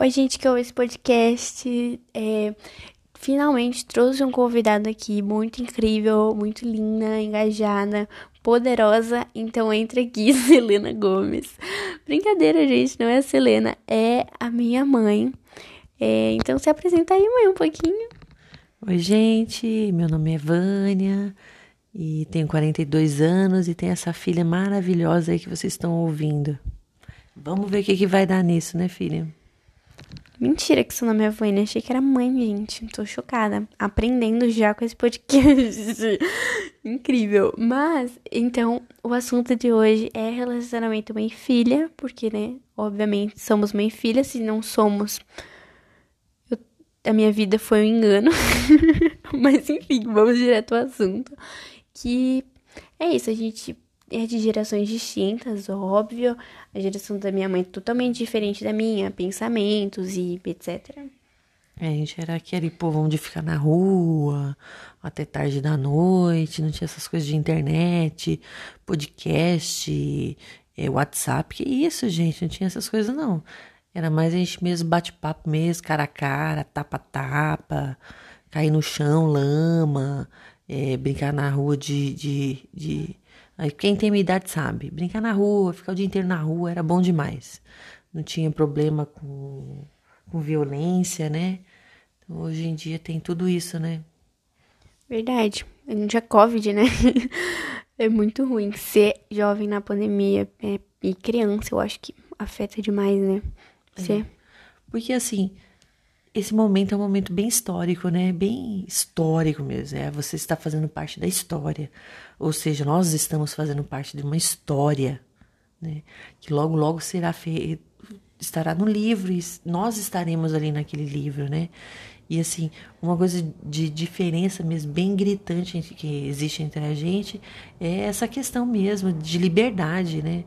Oi, gente que ouve esse podcast. É, finalmente trouxe um convidado aqui muito incrível, muito linda, engajada, poderosa. Então entra aqui, Selena Gomes. Brincadeira, gente, não é a Selena, é a minha mãe. É, então se apresenta aí, mãe, um pouquinho. Oi, gente, meu nome é Vânia e tenho 42 anos e tenho essa filha maravilhosa aí que vocês estão ouvindo. Vamos ver o que, que vai dar nisso, né, filha? Mentira que seu nome é Vânia. Achei que era mãe, gente. Tô chocada. Aprendendo já com esse podcast. Incrível. Mas, então, o assunto de hoje é relacionamento mãe filha. Porque, né, obviamente, somos mãe filha. Se não somos, eu, a minha vida foi um engano. Mas, enfim, vamos direto ao assunto. Que é isso, a gente é de gerações distintas, óbvio. A geração da minha mãe é totalmente diferente da minha, pensamentos e etc. É, a gente era aquele povão de ficar na rua até tarde da noite, não tinha essas coisas de internet, podcast, é, WhatsApp. Que isso, gente? Não tinha essas coisas, não. Era mais a gente mesmo bate-papo mesmo, cara a cara, tapa-tapa, cair no chão, lama, é, brincar na rua de, de, de Aí quem tem minha idade sabe, brincar na rua, ficar o dia inteiro na rua era bom demais. Não tinha problema com, com violência, né? Então, hoje em dia tem tudo isso, né? Verdade. Não tinha Covid, né? é muito ruim ser jovem na pandemia. É, e criança, eu acho que afeta demais, né? Ser. É. Porque assim, esse momento é um momento bem histórico, né? Bem histórico mesmo. É, você está fazendo parte da história. Ou seja, nós estamos fazendo parte de uma história, né? Que logo, logo será fe... estará no livro e nós estaremos ali naquele livro, né? E assim, uma coisa de diferença mesmo, bem gritante que existe entre a gente, é essa questão mesmo de liberdade, né?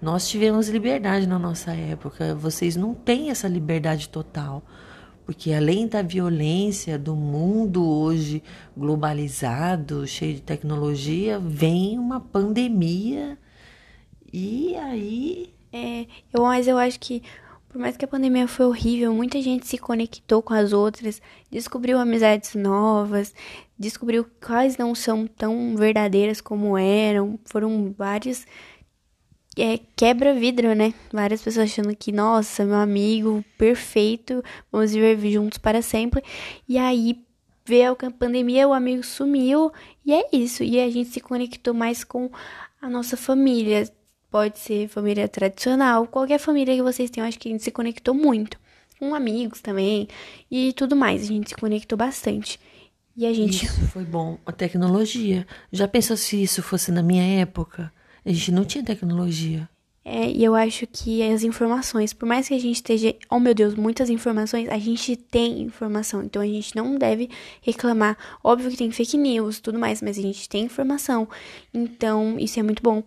Nós tivemos liberdade na nossa época, vocês não têm essa liberdade total. Porque além da violência do mundo hoje globalizado, cheio de tecnologia, vem uma pandemia e aí. É, eu, mas eu acho que, por mais que a pandemia foi horrível, muita gente se conectou com as outras, descobriu amizades novas, descobriu quais não são tão verdadeiras como eram. Foram vários é, quebra vidro, né? Várias pessoas achando que, nossa, meu amigo perfeito, vamos viver juntos para sempre. E aí veio a pandemia, o amigo sumiu, e é isso. E a gente se conectou mais com a nossa família. Pode ser família tradicional, qualquer família que vocês tenham, acho que a gente se conectou muito. Com amigos também e tudo mais. A gente se conectou bastante. E a gente. Isso foi bom. A tecnologia. Já pensou se isso fosse na minha época? A gente não tinha tecnologia. É, e eu acho que as informações, por mais que a gente esteja, oh meu Deus, muitas informações, a gente tem informação, então a gente não deve reclamar. Óbvio que tem fake news, tudo mais, mas a gente tem informação, então isso é muito bom.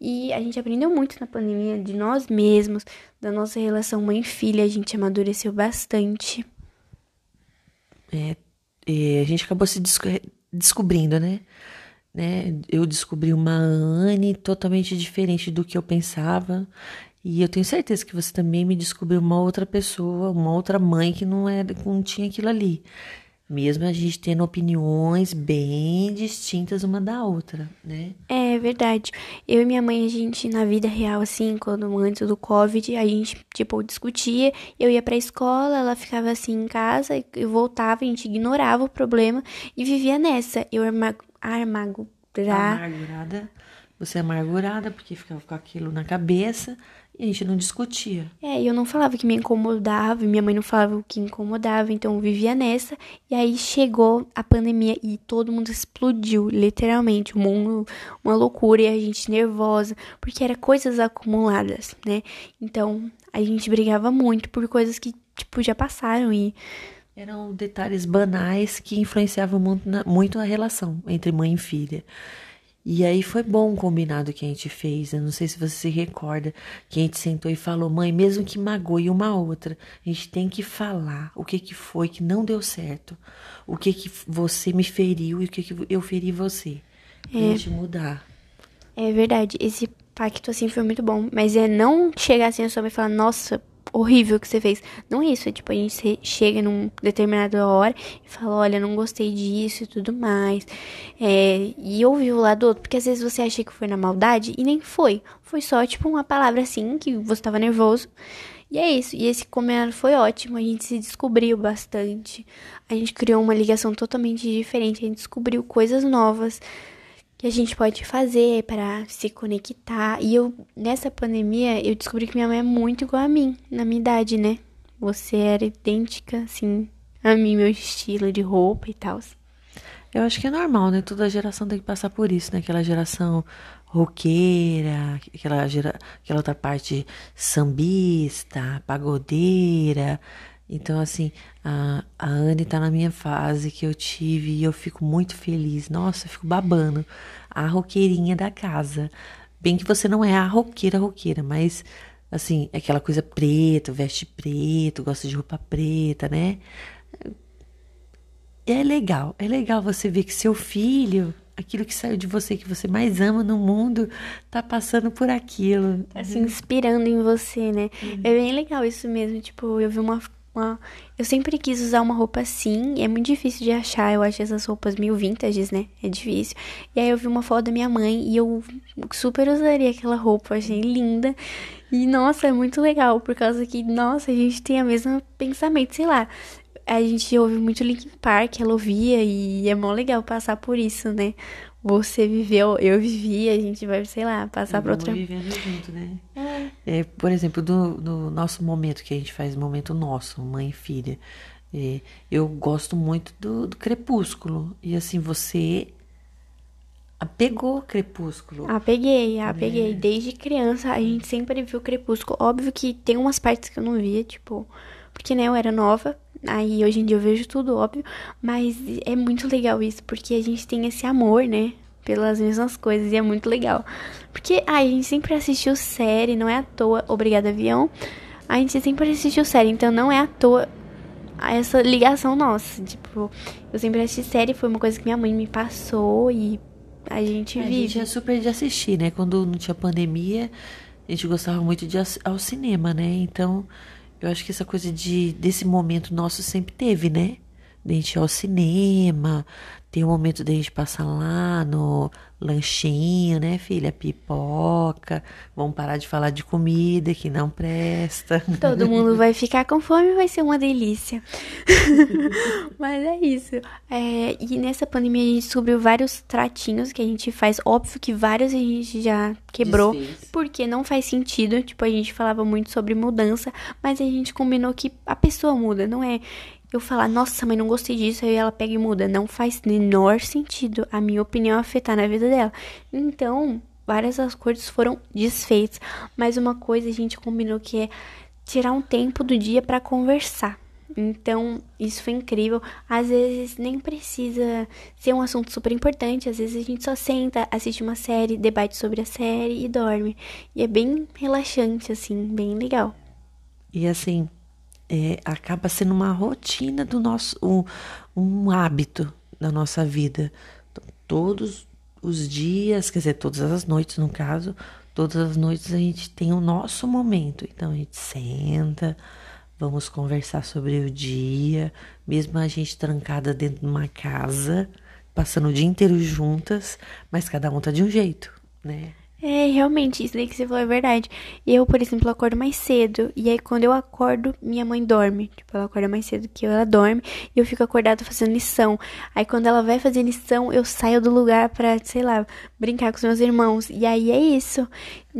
E a gente aprendeu muito na pandemia de nós mesmos, da nossa relação mãe-filha, a gente amadureceu bastante. É, a gente acabou se descobrindo, né? Né? Eu descobri uma Anne totalmente diferente do que eu pensava. E eu tenho certeza que você também me descobriu uma outra pessoa, uma outra mãe que não era, não tinha aquilo ali. Mesmo a gente tendo opiniões bem distintas uma da outra, né? É verdade. Eu e minha mãe, a gente, na vida real, assim, quando antes do Covid, a gente, tipo, discutia. Eu ia pra escola, ela ficava assim em casa, eu voltava, a gente ignorava o problema e vivia nessa. Eu amargurada. Amargurada. Você é amargurada porque ficava com aquilo na cabeça e a gente não discutia. É, eu não falava que me incomodava, minha mãe não falava o que incomodava, então eu vivia nessa. E aí chegou a pandemia e todo mundo explodiu, literalmente. O mundo, uma loucura e a gente nervosa, porque era coisas acumuladas, né? Então a gente brigava muito por coisas que, tipo, já passaram e eram detalhes banais que influenciavam muito, na, muito a relação entre mãe e filha. E aí foi bom o combinado que a gente fez. Eu não sei se você se recorda que a gente sentou e falou, mãe, mesmo que magoe uma outra, a gente tem que falar o que que foi que não deu certo, o que que você me feriu e o que que eu feri você. Pra é. gente mudar. É verdade. Esse pacto assim foi muito bom, mas é não chegar assim na sua mãe e falar, nossa, horrível que você fez. Não é isso, é tipo, a gente chega num determinada hora e fala, olha, não gostei disso e tudo mais. É, e ouvir o lado do outro, porque às vezes você acha que foi na maldade e nem foi. Foi só, tipo, uma palavra assim, que você tava nervoso. E é isso. E esse combinado foi ótimo. A gente se descobriu bastante. A gente criou uma ligação totalmente diferente. A gente descobriu coisas novas que a gente pode fazer para se conectar. E eu, nessa pandemia, eu descobri que minha mãe é muito igual a mim, na minha idade, né? Você era idêntica, assim, a mim, meu estilo de roupa e tal. Eu acho que é normal, né? Toda geração tem que passar por isso, né? Aquela geração roqueira, aquela, gera, aquela outra parte sambista, pagodeira. Então, assim, a, a Anne tá na minha fase que eu tive e eu fico muito feliz. Nossa, eu fico babando. A roqueirinha da casa. Bem que você não é a roqueira roqueira, mas assim, é aquela coisa preta, veste preto, gosta de roupa preta, né? É legal, é legal você ver que seu filho, aquilo que saiu de você, que você mais ama no mundo, tá passando por aquilo. Tá se inspirando em você, né? Uhum. É bem legal isso mesmo. Tipo, eu vi uma uma. Eu sempre quis usar uma roupa assim, é muito difícil de achar. Eu acho essas roupas meio vintages, né? É difícil. E aí eu vi uma foto da minha mãe e eu super usaria aquela roupa, achei linda. E nossa, é muito legal, por causa que, nossa, a gente tem a mesma pensamento, sei lá. A gente ouve muito Linkin Park, ela ouvia, e é mó legal passar por isso, né? Você viveu, eu vivi, a gente vai, sei lá, passar para outra. vivendo junto, né? É. é por exemplo, do, do, nosso momento que a gente faz, momento nosso, mãe e filha. É, eu gosto muito do, do Crepúsculo. E assim, você apegou Crepúsculo. Apeguei, apeguei. É. Desde criança a gente sempre viu Crepúsculo. Óbvio que tem umas partes que eu não via, tipo, porque né, eu era nova. Aí hoje em dia eu vejo tudo, óbvio, mas é muito legal isso, porque a gente tem esse amor, né? Pelas mesmas coisas, e é muito legal. Porque ah, a gente sempre assistiu série, não é à toa, obrigada avião. A gente sempre assistiu série, então não é à toa essa ligação nossa. Tipo, eu sempre assisti série, foi uma coisa que minha mãe me passou e a gente vive. A gente é super de assistir, né? Quando não tinha pandemia, a gente gostava muito de ir ao cinema, né? Então eu acho que essa coisa de desse momento nosso sempre teve, né? De a gente ir ao cinema, tem o um momento da gente passar lá no lanchinho, né, filha? Pipoca. Vamos parar de falar de comida que não presta. Todo mundo vai ficar com fome, vai ser uma delícia. Mas é isso. É, e nessa pandemia a gente descobriu vários tratinhos que a gente faz. Óbvio que vários a gente já quebrou, Desfez. porque não faz sentido. Tipo, a gente falava muito sobre mudança, mas a gente combinou que a pessoa muda, não é? Eu falar, nossa, mãe, não gostei disso, aí ela pega e muda. Não faz menor sentido a minha opinião afetar na vida dela. Então, várias coisas foram desfeitas. Mas uma coisa a gente combinou que é tirar um tempo do dia para conversar. Então, isso foi incrível. Às vezes nem precisa ser um assunto super importante. Às vezes a gente só senta, assiste uma série, debate sobre a série e dorme. E é bem relaxante, assim, bem legal. E assim, é, acaba sendo uma rotina do nosso, um, um hábito da nossa vida. Então, todos os dias, quer dizer, todas as noites no caso, todas as noites a gente tem o nosso momento. Então a gente senta, vamos conversar sobre o dia, mesmo a gente trancada dentro de uma casa, passando o dia inteiro juntas, mas cada um tá de um jeito, né? É, realmente, isso daí que você falou é verdade. Eu, por exemplo, acordo mais cedo. E aí, quando eu acordo, minha mãe dorme. Tipo, ela acorda mais cedo que eu, ela dorme. E eu fico acordada fazendo lição. Aí, quando ela vai fazer lição, eu saio do lugar pra, sei lá, brincar com os meus irmãos. E aí é isso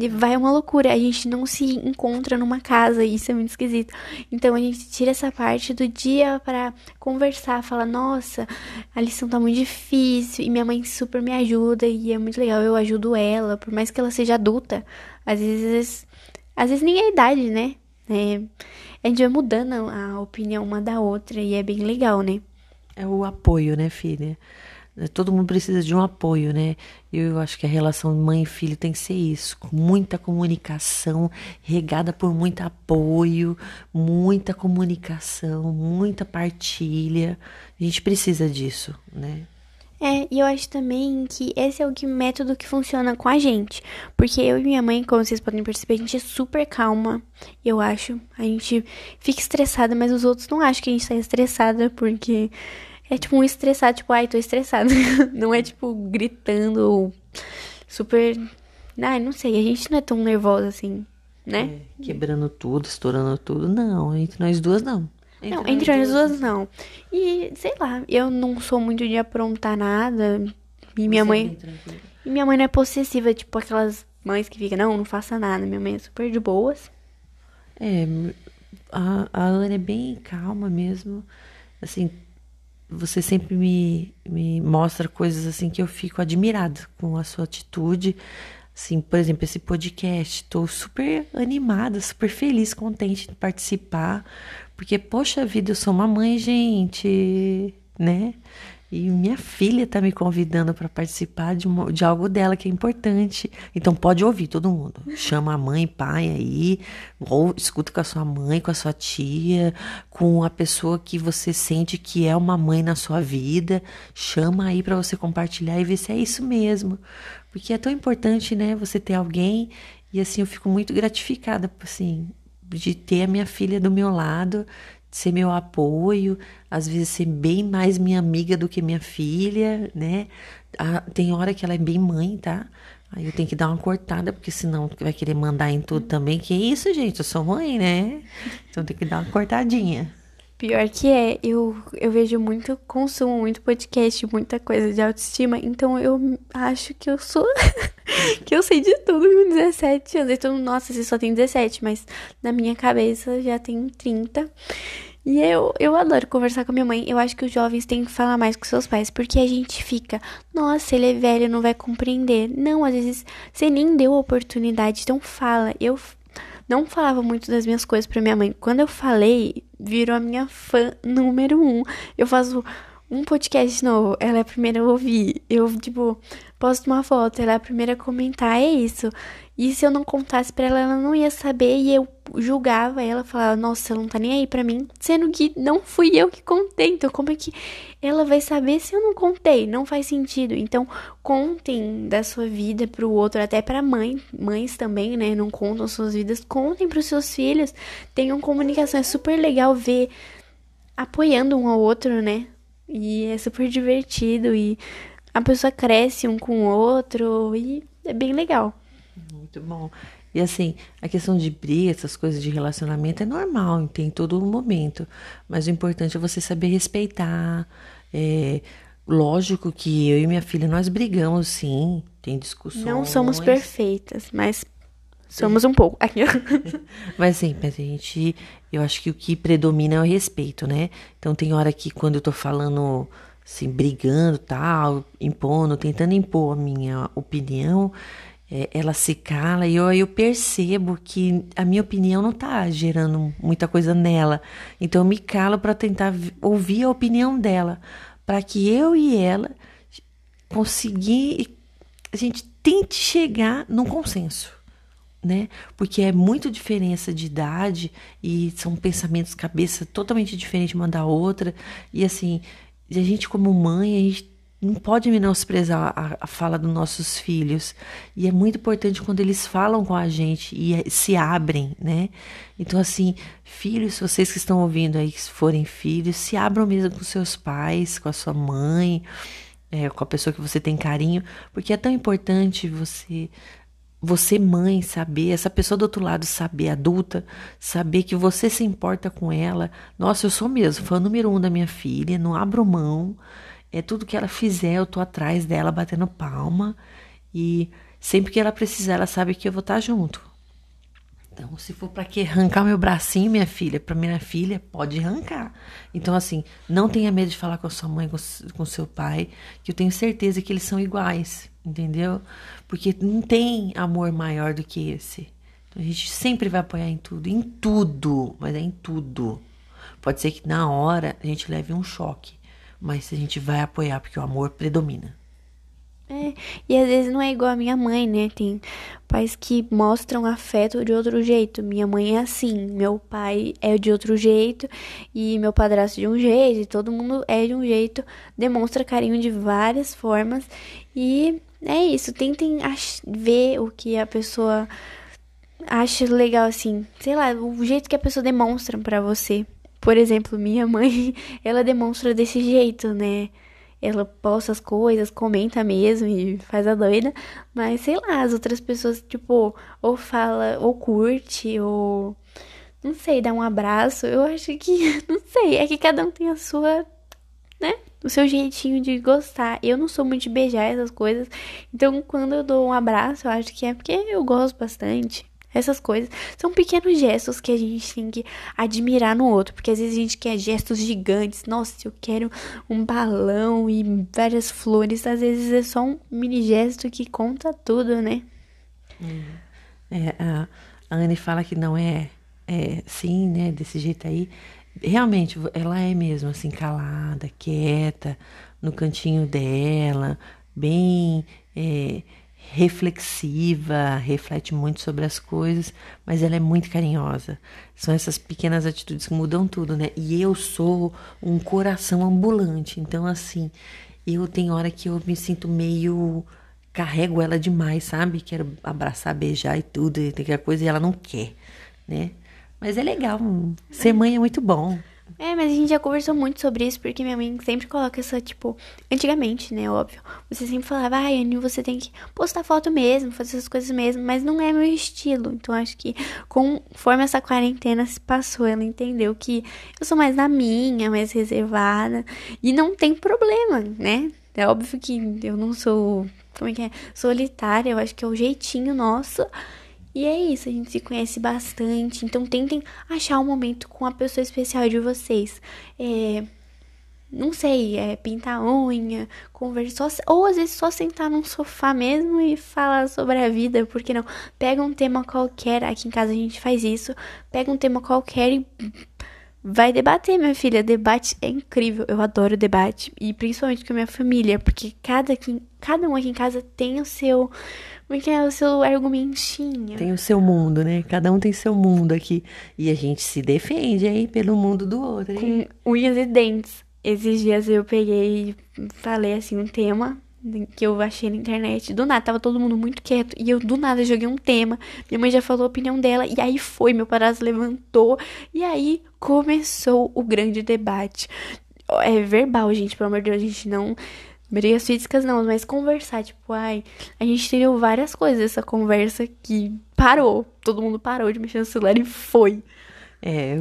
vai uma loucura. A gente não se encontra numa casa, e isso é muito esquisito. Então a gente tira essa parte do dia para conversar, falar, nossa, a lição tá muito difícil e minha mãe super me ajuda e é muito legal, eu ajudo ela, por mais que ela seja adulta. Às vezes, às vezes nem é a idade, né? É, a gente vai mudando a opinião uma da outra e é bem legal, né? É o apoio, né, filha? Todo mundo precisa de um apoio, né? Eu acho que a relação mãe e filho tem que ser isso, muita comunicação, regada por muito apoio, muita comunicação, muita partilha. A gente precisa disso, né? É, e eu acho também que esse é o que, método que funciona com a gente. Porque eu e minha mãe, como vocês podem perceber, a gente é super calma, eu acho. A gente fica estressada, mas os outros não acham que a gente tá estressada, porque é tipo um estressado, tipo, ai, tô estressada. não é tipo gritando super. Ai, não sei, a gente não é tão nervosa assim, né? É, quebrando tudo, estourando tudo. Não, entre nós duas não. Entre não, entre as duas não. E, sei lá, eu não sou muito de aprontar nada. E minha Você é mãe. É e minha mãe não é possessiva, tipo aquelas mães que ficam, não, não faça nada. Minha mãe é super de boas. É, a, a Ana é bem calma mesmo. Assim, você sempre me, me mostra coisas assim que eu fico admirada com a sua atitude. Assim, por exemplo, esse podcast, estou super animada, super feliz, contente de participar, porque, poxa vida, eu sou uma mãe, gente, né? E minha filha tá me convidando para participar de, uma, de algo dela que é importante. Então pode ouvir todo mundo. Chama a mãe, pai aí, ou escuta com a sua mãe, com a sua tia, com a pessoa que você sente que é uma mãe na sua vida. Chama aí para você compartilhar e ver se é isso mesmo. Porque é tão importante, né, você ter alguém e assim eu fico muito gratificada, assim, de ter a minha filha do meu lado, ser meu apoio, às vezes ser bem mais minha amiga do que minha filha, né? Ah, tem hora que ela é bem mãe, tá? Aí eu tenho que dar uma cortada, porque senão vai querer mandar em tudo também. Que isso, gente? Eu sou mãe, né? Então tem que dar uma cortadinha. Pior que é, eu, eu vejo muito, consumo muito podcast, muita coisa de autoestima, então eu acho que eu sou. que eu sei de tudo com 17 anos. Então, nossa, você só tem 17, mas na minha cabeça já tem 30. E eu, eu adoro conversar com a minha mãe. Eu acho que os jovens têm que falar mais com seus pais, porque a gente fica, nossa, ele é velho, não vai compreender. Não, às vezes você nem deu a oportunidade, então fala. Eu não falava muito das minhas coisas para minha mãe. Quando eu falei, virou a minha fã número um. Eu faço um podcast novo, ela é a primeira a ouvir. Eu, tipo, posto uma foto, ela é a primeira a comentar. É isso. E se eu não contasse pra ela, ela não ia saber. E eu julgava ela, falava, nossa, ela não tá nem aí pra mim. Sendo que não fui eu que contei. Então, como é que ela vai saber se eu não contei? Não faz sentido. Então, contem da sua vida pro outro, até pra mãe. Mães também, né? Não contam suas vidas. Contem pros seus filhos. Tenham comunicação. É super legal ver apoiando um ao outro, né? E é super divertido. E a pessoa cresce um com o outro. E é bem legal. Muito bom. E assim, a questão de briga, essas coisas de relacionamento é normal, tem todo momento. Mas o importante é você saber respeitar. É, lógico que eu e minha filha, nós brigamos sim, tem discussões. Não somos perfeitas, mas somos um pouco. mas sim, mas a gente, eu acho que o que predomina é o respeito, né? Então tem hora que quando eu tô falando assim, brigando, tal, impondo, tentando impor a minha opinião, é, ela se cala e eu, eu percebo que a minha opinião não está gerando muita coisa nela. Então eu me calo para tentar ouvir a opinião dela, para que eu e ela conseguir a gente tente chegar num consenso, né? Porque é muito diferença de idade e são pensamentos cabeça totalmente diferentes uma da outra e assim, a gente como mãe, a gente não pode menosprezar a, a, fala dos nossos filhos. E é muito importante quando eles falam com a gente e é, se abrem, né? Então, assim, filhos, vocês que estão ouvindo aí, que forem filhos, se abram mesmo com seus pais, com a sua mãe, é, com a pessoa que você tem carinho, porque é tão importante você. Você, mãe, saber, essa pessoa do outro lado saber, adulta, saber que você se importa com ela. Nossa, eu sou mesmo fã número um da minha filha, não abro mão. É tudo que ela fizer, eu tô atrás dela batendo palma e sempre que ela precisar, ela sabe que eu vou estar junto. Então, se for para que arrancar meu bracinho, minha filha, para minha filha, pode arrancar. Então, assim, não tenha medo de falar com a sua mãe, com, com seu pai, que eu tenho certeza que eles são iguais, entendeu? Porque não tem amor maior do que esse. Então, a gente sempre vai apoiar em tudo, em tudo, mas é em tudo. Pode ser que na hora a gente leve um choque, mas a gente vai apoiar porque o amor predomina. É, e às vezes não é igual a minha mãe, né? Tem pais que mostram afeto de outro jeito. Minha mãe é assim, meu pai é de outro jeito e meu padrasto de um jeito, e todo mundo é de um jeito, demonstra carinho de várias formas e é isso. Tentem ver o que a pessoa acha legal assim, sei lá, o jeito que a pessoa demonstra para você. Por exemplo, minha mãe, ela demonstra desse jeito, né? Ela posta as coisas, comenta mesmo e faz a doida, mas sei lá, as outras pessoas, tipo, ou fala, ou curte, ou não sei, dá um abraço. Eu acho que, não sei, é que cada um tem a sua, né? O seu jeitinho de gostar. Eu não sou muito de beijar essas coisas, então quando eu dou um abraço, eu acho que é porque eu gosto bastante. Essas coisas são pequenos gestos que a gente tem que admirar no outro, porque às vezes a gente quer gestos gigantes. Nossa, eu quero um balão e várias flores. Às vezes é só um mini gesto que conta tudo, né? É, a, a Anne fala que não é, é sim, né? Desse jeito aí. Realmente, ela é mesmo assim, calada, quieta, no cantinho dela, bem. É, reflexiva, reflete muito sobre as coisas, mas ela é muito carinhosa. São essas pequenas atitudes que mudam tudo, né? E eu sou um coração ambulante, então assim, eu tenho hora que eu me sinto meio carrego ela demais, sabe? Quero abraçar, beijar e tudo, e tem aquela coisa e ela não quer, né? Mas é legal, ser mãe é muito bom. É, mas a gente já conversou muito sobre isso, porque minha mãe sempre coloca essa, tipo, antigamente, né, óbvio. Você sempre falava, ai, Anny, você tem que postar foto mesmo, fazer essas coisas mesmo, mas não é meu estilo. Então acho que conforme essa quarentena se passou, ela entendeu que eu sou mais na minha, mais reservada, e não tem problema, né? É óbvio que eu não sou, como é que é? Solitária, eu acho que é o jeitinho nosso. E é isso, a gente se conhece bastante. Então tentem achar um momento com a pessoa especial de vocês. É, não sei, é pintar unha, conversar, ou às vezes só sentar num sofá mesmo e falar sobre a vida, porque não? Pega um tema qualquer, aqui em casa a gente faz isso, pega um tema qualquer e vai debater, minha filha. Debate é incrível, eu adoro debate, e principalmente com a minha família, porque cada, cada um aqui em casa tem o seu como é que é o seu argumentinho? Tem o seu mundo, né? Cada um tem seu mundo aqui. E a gente se defende aí pelo mundo do outro, hein? Com unhas e dentes. Esses dias eu peguei e falei assim um tema que eu achei na internet. Do nada, tava todo mundo muito quieto. E eu do nada joguei um tema. Minha mãe já falou a opinião dela. E aí foi, meu padrasto levantou. E aí começou o grande debate. É verbal, gente, pelo amor de Deus, a gente não brigas físicas não, mas conversar, tipo, ai, a gente teve várias coisas essa conversa que parou, todo mundo parou de mexer no celular e foi. É,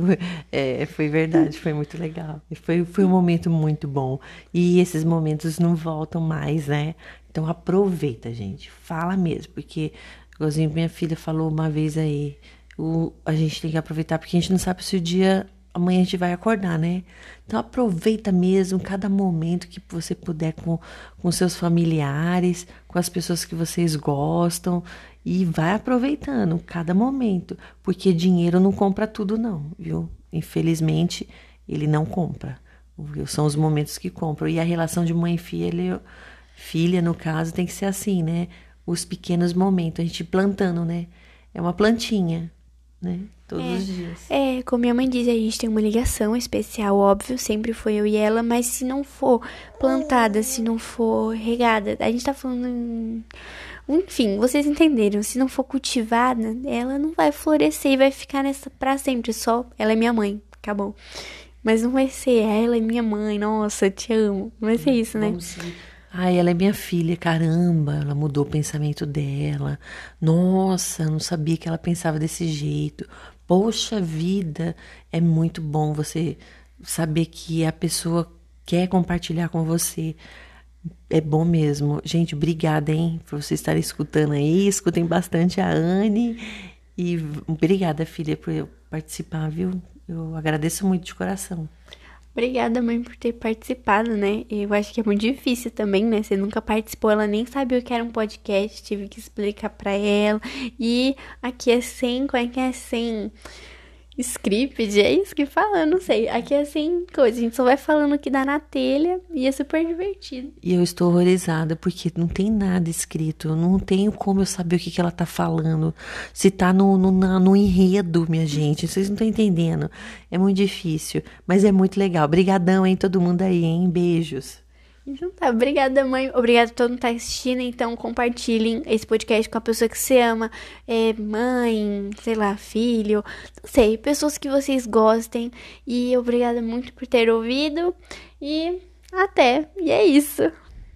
é, foi verdade, foi muito legal. Foi, foi um momento muito bom. E esses momentos não voltam mais, né? Então aproveita, gente. Fala mesmo, porque, igualzinho minha filha falou uma vez aí, o, a gente tem que aproveitar, porque a gente não sabe se o dia amanhã a gente vai acordar, né? Então aproveita mesmo cada momento que você puder com, com seus familiares, com as pessoas que vocês gostam e vai aproveitando cada momento, porque dinheiro não compra tudo não, viu? Infelizmente, ele não compra. São os momentos que compram. E a relação de mãe e filha, filha no caso, tem que ser assim, né? Os pequenos momentos, a gente plantando, né? É uma plantinha né? Todos é, os dias. É, como minha mãe diz, a gente tem uma ligação especial, óbvio, sempre foi eu e ela, mas se não for plantada, se não for regada, a gente tá falando. Enfim, vocês entenderam. Se não for cultivada, ela não vai florescer e vai ficar nessa pra sempre. Só ela é minha mãe, acabou. Mas não vai ser ela é minha mãe, nossa, te amo. Não vai ser isso, né? Vamos sim. Ai, ela é minha filha, caramba, ela mudou o pensamento dela. Nossa, não sabia que ela pensava desse jeito. Poxa vida, é muito bom você saber que a pessoa quer compartilhar com você. É bom mesmo. Gente, obrigada, hein, por você estar escutando aí. Escutem bastante a Anne. E obrigada, filha, por eu participar, viu? Eu agradeço muito de coração. Obrigada, mãe, por ter participado, né? Eu acho que é muito difícil também, né? Você nunca participou, ela nem sabia o que era um podcast, tive que explicar para ela. E aqui é sem, como é que é sem? Script, é isso que fala, não sei. Aqui é assim, coisa, a gente só vai falando o que dá na telha e é super divertido. E eu estou horrorizada porque não tem nada escrito, não tenho como eu saber o que, que ela tá falando. Se tá no, no, no enredo, minha gente, vocês não estão entendendo. É muito difícil, mas é muito legal. Obrigadão, hein, todo mundo aí, hein? Beijos. Então tá, obrigada mãe, obrigada a todo mundo que tá assistindo, então compartilhem esse podcast com a pessoa que você ama, é, mãe, sei lá, filho, não sei, pessoas que vocês gostem, e obrigada muito por ter ouvido, e até, e é isso.